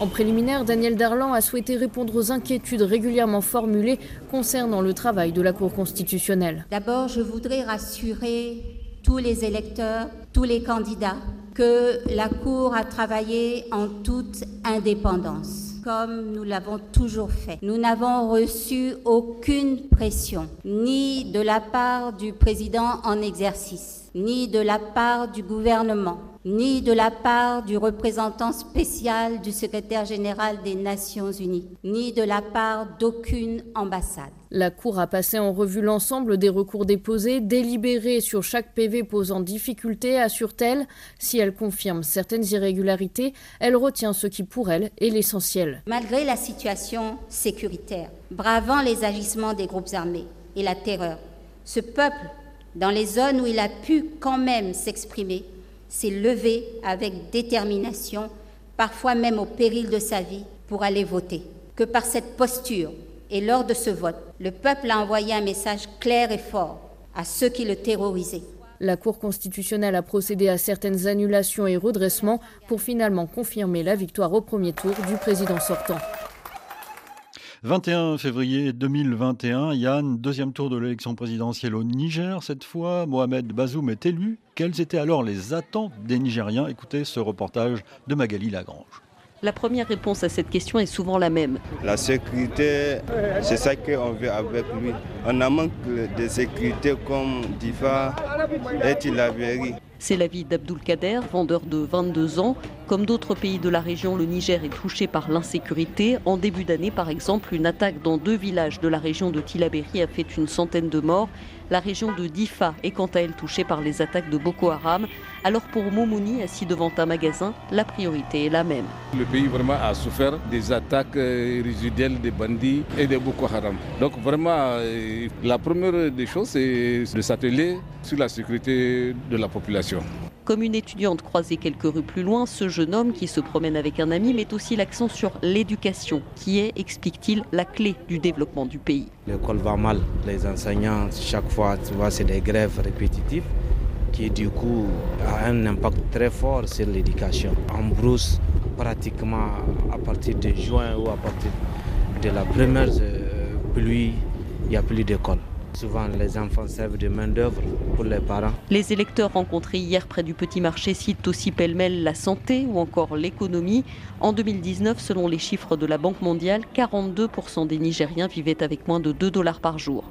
En préliminaire, Daniel Darlan a souhaité répondre aux inquiétudes régulièrement formulées concernant le travail de la Cour constitutionnelle. D'abord, je voudrais rassurer tous les électeurs, tous les candidats, que la Cour a travaillé en toute indépendance, comme nous l'avons toujours fait. Nous n'avons reçu aucune pression, ni de la part du président en exercice, ni de la part du gouvernement ni de la part du représentant spécial du secrétaire général des Nations Unies, ni de la part d'aucune ambassade. La Cour a passé en revue l'ensemble des recours déposés, délibéré sur chaque PV posant difficulté, assure-t-elle. Si elle confirme certaines irrégularités, elle retient ce qui pour elle est l'essentiel. Malgré la situation sécuritaire, bravant les agissements des groupes armés et la terreur, ce peuple, dans les zones où il a pu quand même s'exprimer, s'est levé avec détermination, parfois même au péril de sa vie, pour aller voter. Que par cette posture et lors de ce vote, le peuple a envoyé un message clair et fort à ceux qui le terrorisaient. La Cour constitutionnelle a procédé à certaines annulations et redressements pour finalement confirmer la victoire au premier tour du président sortant. 21 février 2021, Yann, deuxième tour de l'élection présidentielle au Niger. Cette fois, Mohamed Bazoum est élu. Quelles étaient alors les attentes des Nigériens? Écoutez ce reportage de Magali Lagrange. La première réponse à cette question est souvent la même. La sécurité, c'est ça qu'on veut avec lui. On a manque de sécurité comme Difa et Tilaberi. C'est l'avis d'Abdul Kader, vendeur de 22 ans. Comme d'autres pays de la région, le Niger est touché par l'insécurité. En début d'année, par exemple, une attaque dans deux villages de la région de Tilaberi a fait une centaine de morts. La région de Difa est quant à elle touchée par les attaques de Boko Haram. Alors pour Moumouni, assis devant un magasin, la priorité est la même. Le pays vraiment a souffert des attaques euh, résiduelles des bandits et de Boko Haram. Donc vraiment, euh, la première des choses, c'est de s'atteler sur la sécurité de la population. Comme une étudiante croisée quelques rues plus loin, ce jeune homme qui se promène avec un ami met aussi l'accent sur l'éducation, qui est, explique-t-il, la clé du développement du pays. L'école va mal, les enseignants, chaque fois, tu vois, c'est des grèves répétitives qui du coup a un impact très fort sur l'éducation. En brousse, pratiquement à partir de juin ou à partir de la première euh, pluie, il n'y a plus d'école. Souvent, les enfants servent de main-d'œuvre pour les parents. Les électeurs rencontrés hier près du petit marché citent aussi pêle-mêle la santé ou encore l'économie. En 2019, selon les chiffres de la Banque mondiale, 42% des Nigériens vivaient avec moins de 2 dollars par jour.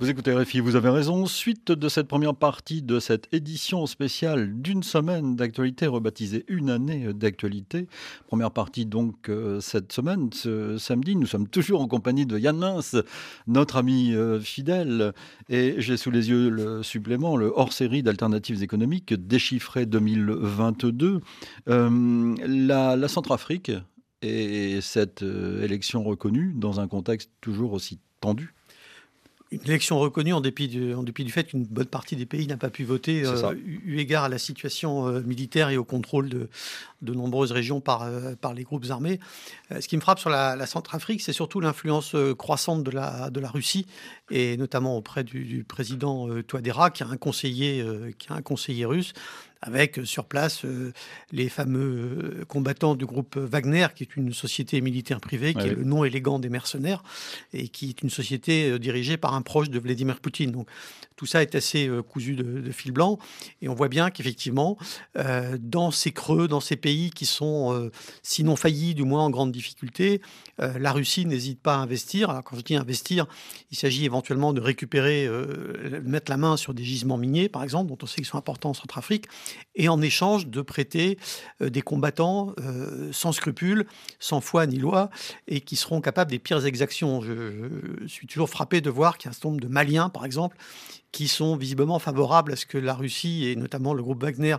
Vous écoutez RFI, vous avez raison. Suite de cette première partie de cette édition spéciale d'une semaine d'actualité rebaptisée Une année d'actualité. Première partie donc euh, cette semaine, ce samedi. Nous sommes toujours en compagnie de Yann Mince, notre ami euh, fidèle. Et j'ai sous les yeux le supplément, le hors-série d'alternatives économiques déchiffré 2022. Euh, la, la Centrafrique et cette élection reconnue dans un contexte toujours aussi tendu une élection reconnue en dépit, du, en dépit du fait qu'une bonne partie des pays n'a pas pu voter, euh, eu égard à la situation euh, militaire et au contrôle de, de nombreuses régions par, euh, par les groupes armés. ce qui me frappe sur la, Centrafrique, c'est surtout l'influence croissante de la, de la Russie, et notamment auprès du, président Touadéra, qui a un conseiller, qui a un conseiller russe. Avec sur place les fameux combattants du groupe Wagner, qui est une société militaire privée, qui est le nom élégant des mercenaires, et qui est une société dirigée par un proche de Vladimir Poutine. Donc tout ça est assez cousu de, fil blanc, et on voit bien qu'effectivement, dans ces creux, dans ces pays qui sont sinon faillis, du moins en grande difficulté, la Russie n'hésite pas à investir. Alors quand je dis investir, il s'agit éventuellement de récupérer, euh, mettre la main sur des gisements miniers, par exemple, dont on sait qu'ils sont importants en Centrafrique, et en échange de prêter euh, des combattants euh, sans scrupules, sans foi ni loi, et qui seront capables des pires exactions. Je, suis toujours frappé de voir qu'il y a un certain nombre de Maliens, par exemple, qui sont visiblement favorables à ce que la Russie et notamment le groupe Wagner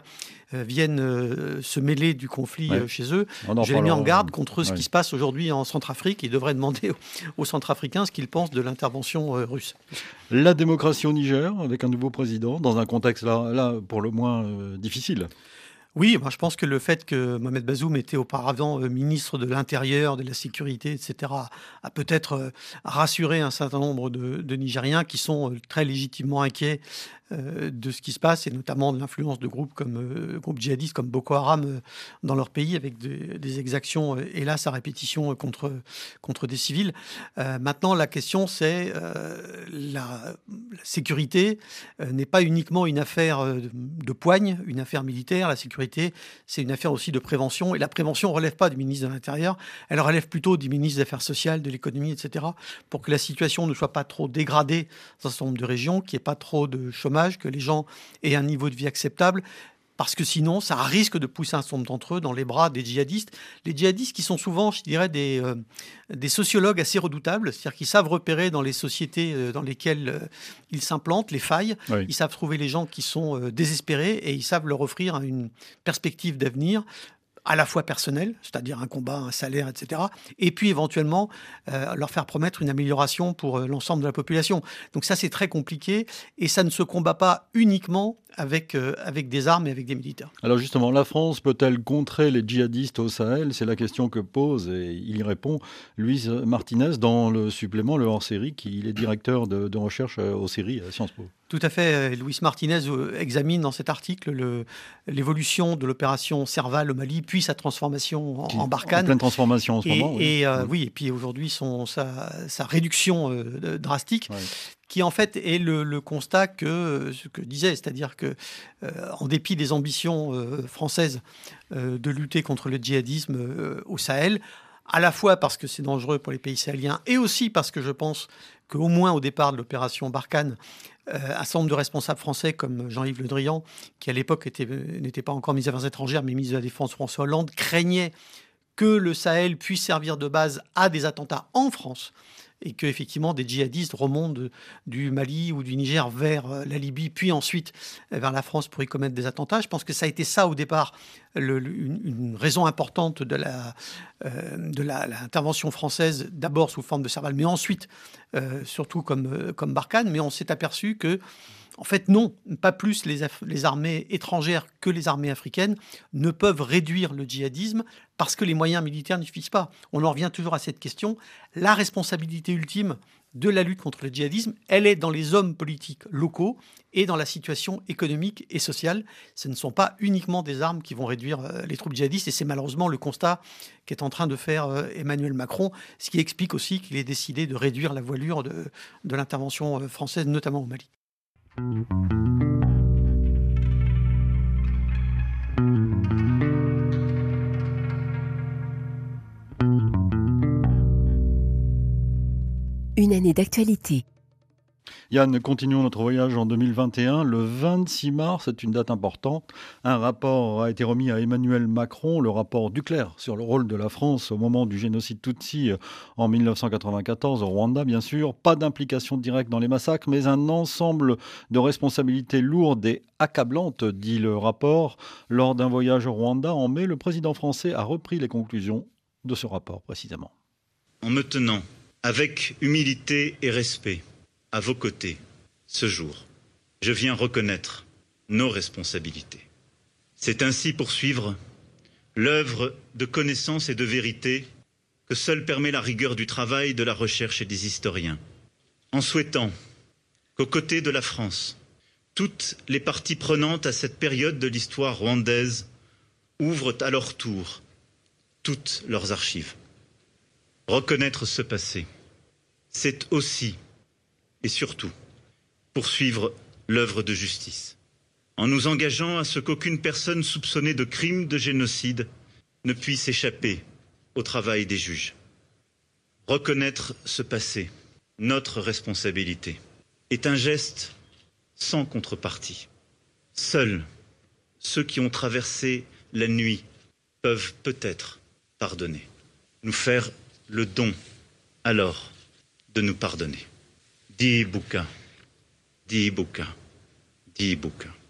viennent se mêler du conflit chez eux. J'ai mis en garde contre ce qui se passe aujourd'hui en Centrafrique et devrait demander aux Centrafricains ce qu'ils pensent de l'intervention russe. La démocratie au Niger, avec un nouveau président, dans un contexte là, là pour le moins difficile. Oui, moi je pense que le fait que Mohamed Bazoum était auparavant euh, ministre de l'Intérieur, de la Sécurité, etc., a peut-être euh, rassuré un certain nombre de, Nigériens qui sont euh, très légitimement inquiets de ce qui se passe, et notamment de l'influence de groupes comme groupes djihadistes comme Boko Haram dans leur pays, avec des exactions, hélas, à répétition contre, contre des civils. maintenant, la question, c'est la, sécurité n'est pas uniquement une affaire de poigne, une affaire militaire. La sécurité c'est une affaire aussi de prévention. Et la prévention ne relève pas du ministre de l'Intérieur, elle relève plutôt du ministre des Affaires sociales, de l'économie, etc., pour que la situation ne soit pas trop dégradée dans un certain nombre de régions, qu'il n'y ait pas trop de chômage, que les gens aient un niveau de vie acceptable parce que sinon, ça risque de pousser un nombre d'entre eux dans les bras des djihadistes. Les djihadistes qui sont souvent, je dirais, des, euh, des sociologues assez redoutables, c'est-à-dire qu'ils savent repérer dans les sociétés euh, dans lesquelles euh, ils s'implantent les failles, ils savent trouver les gens qui sont désespérés et ils savent leur offrir une perspective d'avenir à la fois personnel, c'est-à-dire un combat, un salaire, etc., et puis éventuellement euh, leur faire promettre une amélioration pour euh, l'ensemble de la population. Donc ça, c'est très compliqué, et ça ne se combat pas uniquement avec, euh, avec des armes et avec des militaires. Alors justement, la France peut-elle contrer les djihadistes au Sahel? C'est la question que pose, et il y répond, Louise Martinez, dans le supplément, le hors-série, qui est directeur de, recherche aux séries à Sciences Po. Tout à fait. Luis Martinez euh, examine dans cet article l'évolution de l'opération Serval au Mali, puis sa transformation en, Barkhane. En pleine transformation en ce moment. Et euh, oui. et puis aujourd'hui sa, sa, réduction euh, drastique. qui en fait est le, constat que ce que disait, c'est-à-dire que en dépit des ambitions françaises de lutter contre le djihadisme au Sahel, à la fois parce que c'est dangereux pour les pays sahéliens et aussi parce que je pense qu'au moins au départ de l'opération Barkhane, euh, un certain nombre de responsables français comme Jean-Yves Le Drian, qui à l'époque n'était pas encore ministre des Affaires étrangères, mais ministre de la Défense François Hollande, craignaient que le Sahel puisse servir de base à des attentats en France et que effectivement des djihadistes remontent du Mali ou du Niger vers euh, la Libye, puis ensuite euh, vers la France pour y commettre des attentats. Je pense que ça a été ça au départ une, raison importante de la euh, de l'intervention française, d'abord sous forme de Serval, mais ensuite surtout comme comme Barkhane. Mais on s'est aperçu que en fait, non, pas plus les, armées étrangères que les armées africaines ne peuvent réduire le djihadisme parce que les moyens militaires ne suffisent pas. On en revient toujours à cette question. La responsabilité ultime de la lutte contre le djihadisme, elle est dans les hommes politiques locaux et dans la situation économique et sociale. Ce ne sont pas uniquement des armes qui vont réduire euh, les troupes djihadistes et c'est malheureusement le constat qu'est en train de faire euh, Emmanuel Macron, ce qui explique aussi qu'il ait décidé de réduire la voilure de l'intervention euh, française, notamment au Mali. Une année d'actualité. Yann, continuons notre voyage en 2021. Le 26 mars, c'est une date importante. Un rapport a été remis à Emmanuel Macron, le rapport Duclerc sur le rôle de la France au moment du génocide Tutsi en 1994 au Rwanda, bien sûr. Pas d'implication directe dans les massacres, mais un ensemble de responsabilités lourdes et accablantes, dit le rapport. Lors d'un voyage au Rwanda en mai, le président français a repris les conclusions de ce rapport précisément. En me tenant avec humilité et respect à vos côtés ce jour. Je viens reconnaître nos responsabilités. C'est ainsi poursuivre l'œuvre de connaissance et de vérité que seule permet la rigueur du travail, de la recherche et des historiens, en souhaitant qu'aux côtés de la France, Toutes les parties prenantes à cette période de l'histoire rwandaise ouvrent à leur tour toutes leurs archives. Reconnaître ce passé, c'est aussi et surtout poursuivre l'œuvre de justice, en nous engageant à ce qu'aucune personne soupçonnée de crime de génocide ne puisse échapper au travail des juges. Reconnaître ce passé, notre responsabilité, est un geste sans contrepartie. Seuls ceux qui ont traversé la nuit peuvent peut-être pardonner, nous faire le don alors de nous pardonner. Dit Bouka, dit Bouka, dit Bouka.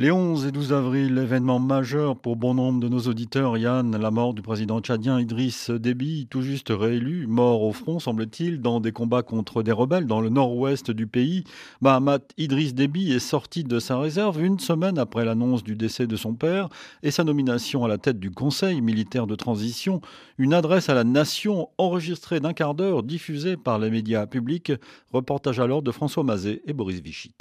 Les 11 et 12 avril, événement majeur pour bon nombre de nos auditeurs. Yann, la mort du président tchadien Idriss Déby, tout juste réélu, mort au front, semble-t-il, dans des combats contre des rebelles dans le nord-ouest du pays. Mahamat Idriss Déby est sorti de sa réserve une semaine après l'annonce du décès de son père et sa nomination à la tête du Conseil militaire de transition. Une adresse à la nation enregistrée d'un quart d'heure, diffusée par les médias publics. Reportage alors de François Mazet et Boris Vichit.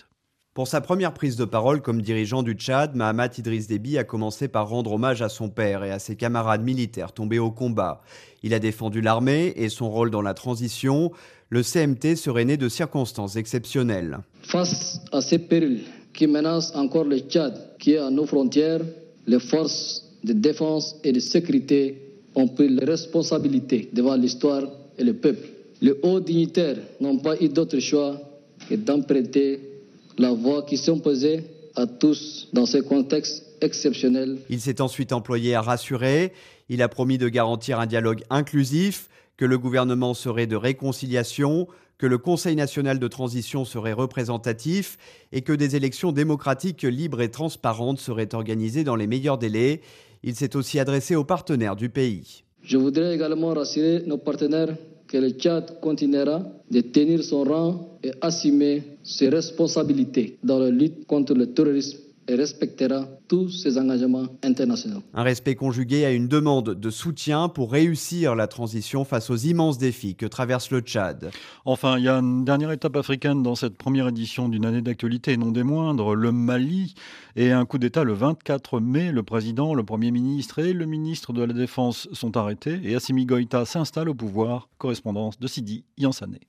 Pour sa première prise de parole comme dirigeant du Tchad, Mahamat Idriss Déby a commencé par rendre hommage à son père et à ses camarades militaires tombés au combat. Il a défendu l'armée et son rôle dans la transition. Le CMT serait né de circonstances exceptionnelles. Face à ces périls qui menacent encore le Tchad, qui est à nos frontières, les forces de défense et de sécurité ont pris les responsabilités devant l'histoire et le peuple. Les hauts dignitaires n'ont pas eu d'autre choix que d'emprunter la voix qui s'imposait à tous dans ce contexte exceptionnel. Il s'est ensuite employé à rassurer. Il a promis de garantir un dialogue inclusif, que le gouvernement serait de réconciliation, que le Conseil national de transition serait représentatif et que des élections démocratiques libres et transparentes seraient organisées dans les meilleurs délais. Il s'est aussi adressé aux partenaires du pays. Je voudrais également rassurer nos partenaires que le Tchad continuera de tenir son rang et assumer ses responsabilités dans la lutte contre le terrorisme et respectera tous ses engagements internationaux. Un respect conjugué à une demande de soutien pour réussir la transition face aux immenses défis que traverse le Tchad. Enfin, il y a une dernière étape africaine dans cette première édition d'une année d'actualité, non des moindres, le Mali et un coup d'État le 24 mai. Le président, le Premier ministre et le ministre de la Défense sont arrêtés et Assimi Goïta s'installe au pouvoir. Correspondance de Sidi Yansané.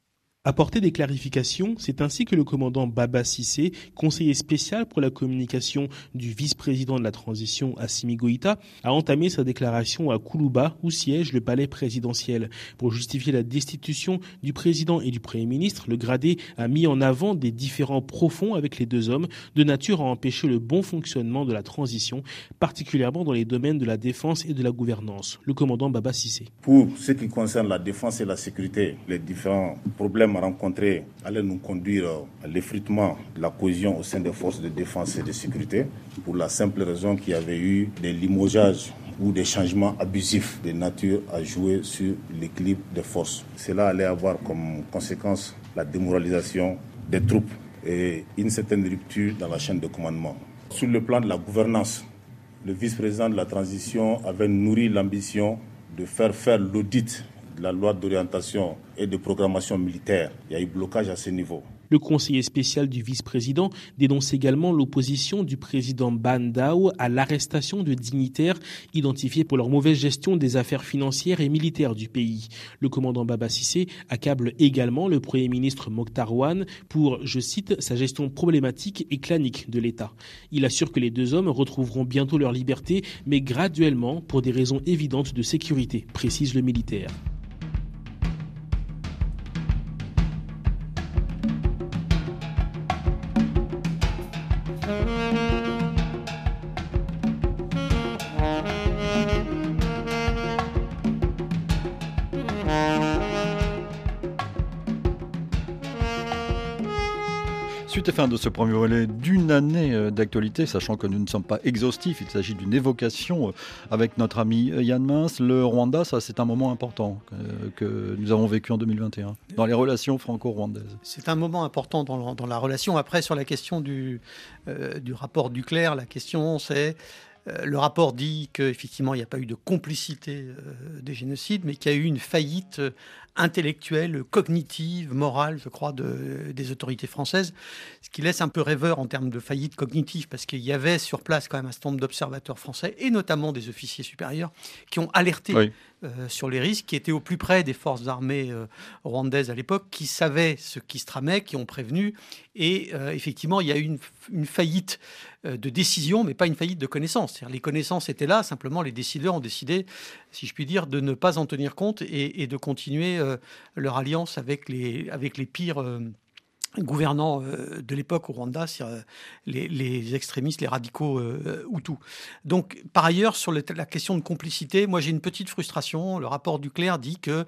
Apporter des clarifications, c'est ainsi que le commandant Baba Sissé, conseiller spécial pour la communication du vice-président de la transition Assimi Goïta, a entamé sa déclaration à Koulouba où siège le palais présidentiel. Pour justifier la destitution du président et du premier ministre, le gradé a mis en avant des différends profonds avec les deux hommes de nature à empêcher le bon fonctionnement de la transition, particulièrement dans les domaines de la défense et de la gouvernance. Le commandant Baba Sissé. Pour ce qui concerne la défense et la sécurité, les différents problèmes rencontrés allait nous conduire à l'effritement de la cohésion au sein des forces de défense et de sécurité, pour la simple raison qu'il y avait eu des limogeages ou des changements abusifs de nature à jouer sur l'équilibre des forces. Cela allait avoir comme conséquence la démoralisation des troupes et une certaine rupture dans la chaîne de commandement. Sur le plan de la gouvernance, le vice-président de la transition avait nourri l'ambition de faire faire l'audit la loi d'orientation et de programmation militaire. Il y a eu blocage à ce niveau. Le conseiller spécial du vice-président dénonce également l'opposition du président Bandao à l'arrestation de dignitaires identifiés pour leur mauvaise gestion des affaires financières et militaires du pays. Le commandant Baba Sissé accable également le premier ministre Mokhtar Ouane pour, je cite, sa gestion problématique et clanique de l'État. Il assure que les deux hommes retrouveront bientôt leur liberté, mais graduellement pour des raisons évidentes de sécurité, précise le militaire. Et fin de ce premier volet d'une année euh, d'actualité, sachant que nous ne sommes pas exhaustifs, il s'agit d'une évocation euh, avec notre ami euh, Yann Mince. Le Rwanda, ça c'est un moment important que, nous avons vécu en 2021 dans les relations franco-rwandaises. C'est un moment important dans, la relation. Après, sur la question du, du rapport la question c'est le rapport dit qu'effectivement, il n'y a pas eu de complicité des génocides, mais qu'il y a eu une faillite intellectuelle, cognitive, morale, je crois, de, des autorités françaises, ce qui laisse un peu rêveur en termes de faillite cognitive, parce qu'il y avait sur place quand même un certain nombre d'observateurs français, et notamment des officiers supérieurs, qui ont alerté euh, sur les risques, qui étaient au plus près des forces armées euh, rwandaises à l'époque, qui savaient ce qui se tramait, qui ont prévenu. Et euh, effectivement, il y a eu une, une faillite de décision, mais pas une faillite de connaissances. Les connaissances étaient là, simplement les décideurs ont décidé, si je puis dire, de ne pas en tenir compte et, de continuer leur alliance avec les, avec les pires gouvernants de l'époque au Rwanda, les, les, extrémistes, les radicaux euh, Hutus. Donc, par ailleurs, sur la question de complicité, moi j'ai une petite frustration. Le rapport du Clerc dit que,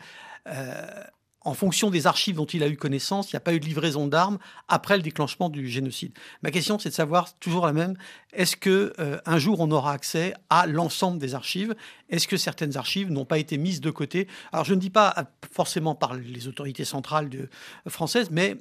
euh, en fonction des archives dont il a eu connaissance, il n'y a pas eu de livraison d'armes après le déclenchement du génocide. Ma question, c'est de savoir, toujours la même, est-ce que euh, un jour on aura accès à l'ensemble des archives? Est-ce que certaines archives n'ont pas été mises de côté? Alors, je ne dis pas forcément par les autorités centrales de, françaises, mais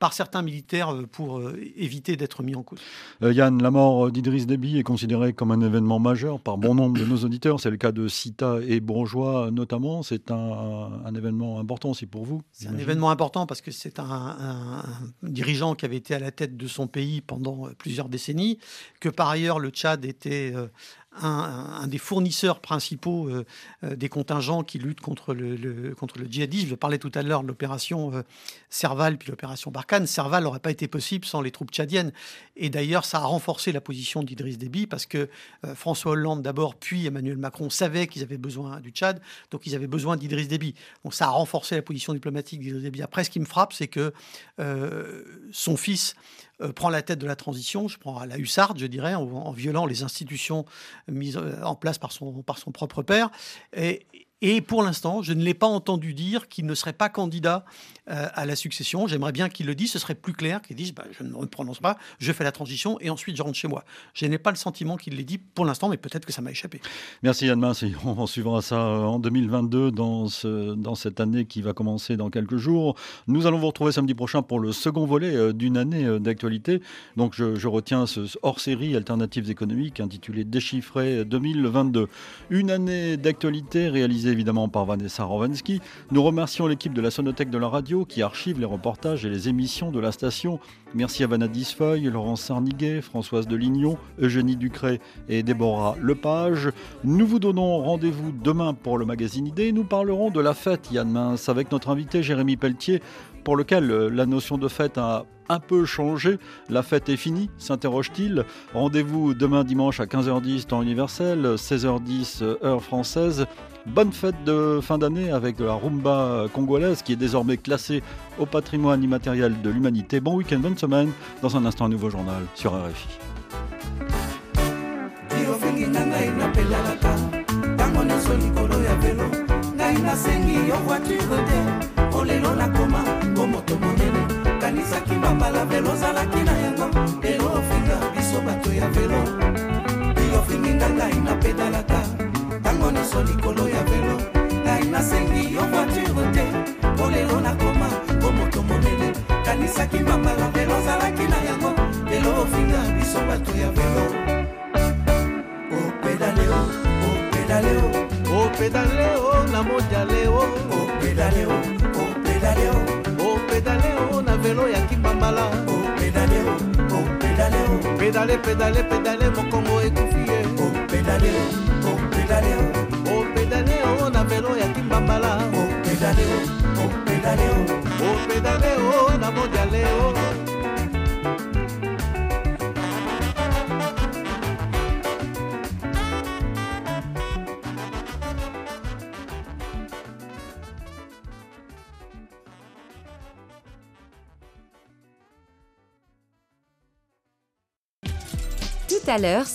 par certains militaires euh, pour euh, éviter d'être mis en cause. Euh, Yann, la mort d'Idriss Déby est considérée comme un événement majeur par bon nombre de nos auditeurs. C'est le cas de Sita et Bourgeois notamment. C'est un, événement important aussi pour vous C'est un événement important parce que c'est un, dirigeant qui avait été à la tête de son pays pendant plusieurs décennies, que par ailleurs le Tchad était un, des fournisseurs principaux euh, euh, des contingents qui luttent contre le, contre le djihadisme. Je parlais tout à l'heure de l'opération euh, Serval puis l'opération Barkhane. Serval n'aurait pas été possible sans les troupes tchadiennes. Et d'ailleurs, ça a renforcé la position d'Idriss Déby parce que François Hollande d'abord, puis Emmanuel Macron savaient qu'ils avaient besoin du Tchad, donc ils avaient besoin d'Idriss Déby. Donc ça a renforcé la position diplomatique d'Idriss Déby. Après, ce qui me frappe, c'est que son fils euh, prend la tête de la transition, je prends à la hussarde, je dirais, en, violant les institutions mises euh, en place par son, par son propre père. Et, et pour l'instant, je ne l'ai pas entendu dire qu'il ne serait pas candidat euh, à la succession. J'aimerais bien qu'il le dise, ce serait plus clair, qu'il dise bah, je ne me prononce pas, je fais la transition et ensuite je rentre chez moi. Je n'ai pas le sentiment qu'il l'ait dit pour l'instant, mais peut-être que ça m'a échappé. Merci Yann Mincy. On suivra ça euh, en 2022 dans, ce, dans cette année qui va commencer dans quelques jours. Nous allons vous retrouver samedi prochain pour le second volet euh, d'une année d'actualité. Donc je, je retiens ce hors-série Alternatives économiques intitulé Déchiffré 2022. Une année d'actualité réalisée évidemment par Vanessa Rovansky. Nous remercions l'équipe de la Sonothèque de la radio qui archive les reportages et les émissions de la station. Merci à Vanna Disfeuille, Laurence Sarniguet, Françoise Delignon, Eugénie Ducré et Déborah Lepage. Nous vous donnons rendez-vous demain pour le magazine Idée. Nous parlerons de la fête Yann Mince avec notre invité Jérémy Pelletier pour lequel euh, la notion de fête a un peu changé. La fête est finie, s'interroge-t-il. Rendez-vous demain dimanche à 15h10 temps universel, 16h10 heure française. Bonne fête de fin d'année avec la rumba congolaise qui est désormais classée au patrimoine immatériel de l'humanité. Bon week-end, bonne semaine. Dans un instant, un nouveau journal sur RFI. Okanisaki mambala velo ozalaki na yango. Lelo ofinga biso bato ya velo. Yofinginga ngai na pedalaka ntango nyonso likolo ya velo. Ngai nasengi yo voiture te. Mpo lelo nakoma po moto monene. Kanisaki mambala velo ozalaki na yango. Lelo ofinga biso bato ya velo. Opedaleo opedaleo opedaleo na mondialeo opedaleo opedaleo opedaleo oh, na velo ya kimbambala. Oh, opedaleo opedaleo oh, pedale pedale pedale mokongo ekufi ye opedaleo opedaleo opedaleo na velo ya kimbambala. Opedaleo opedaleo opedaleo na mondialeo à l'heure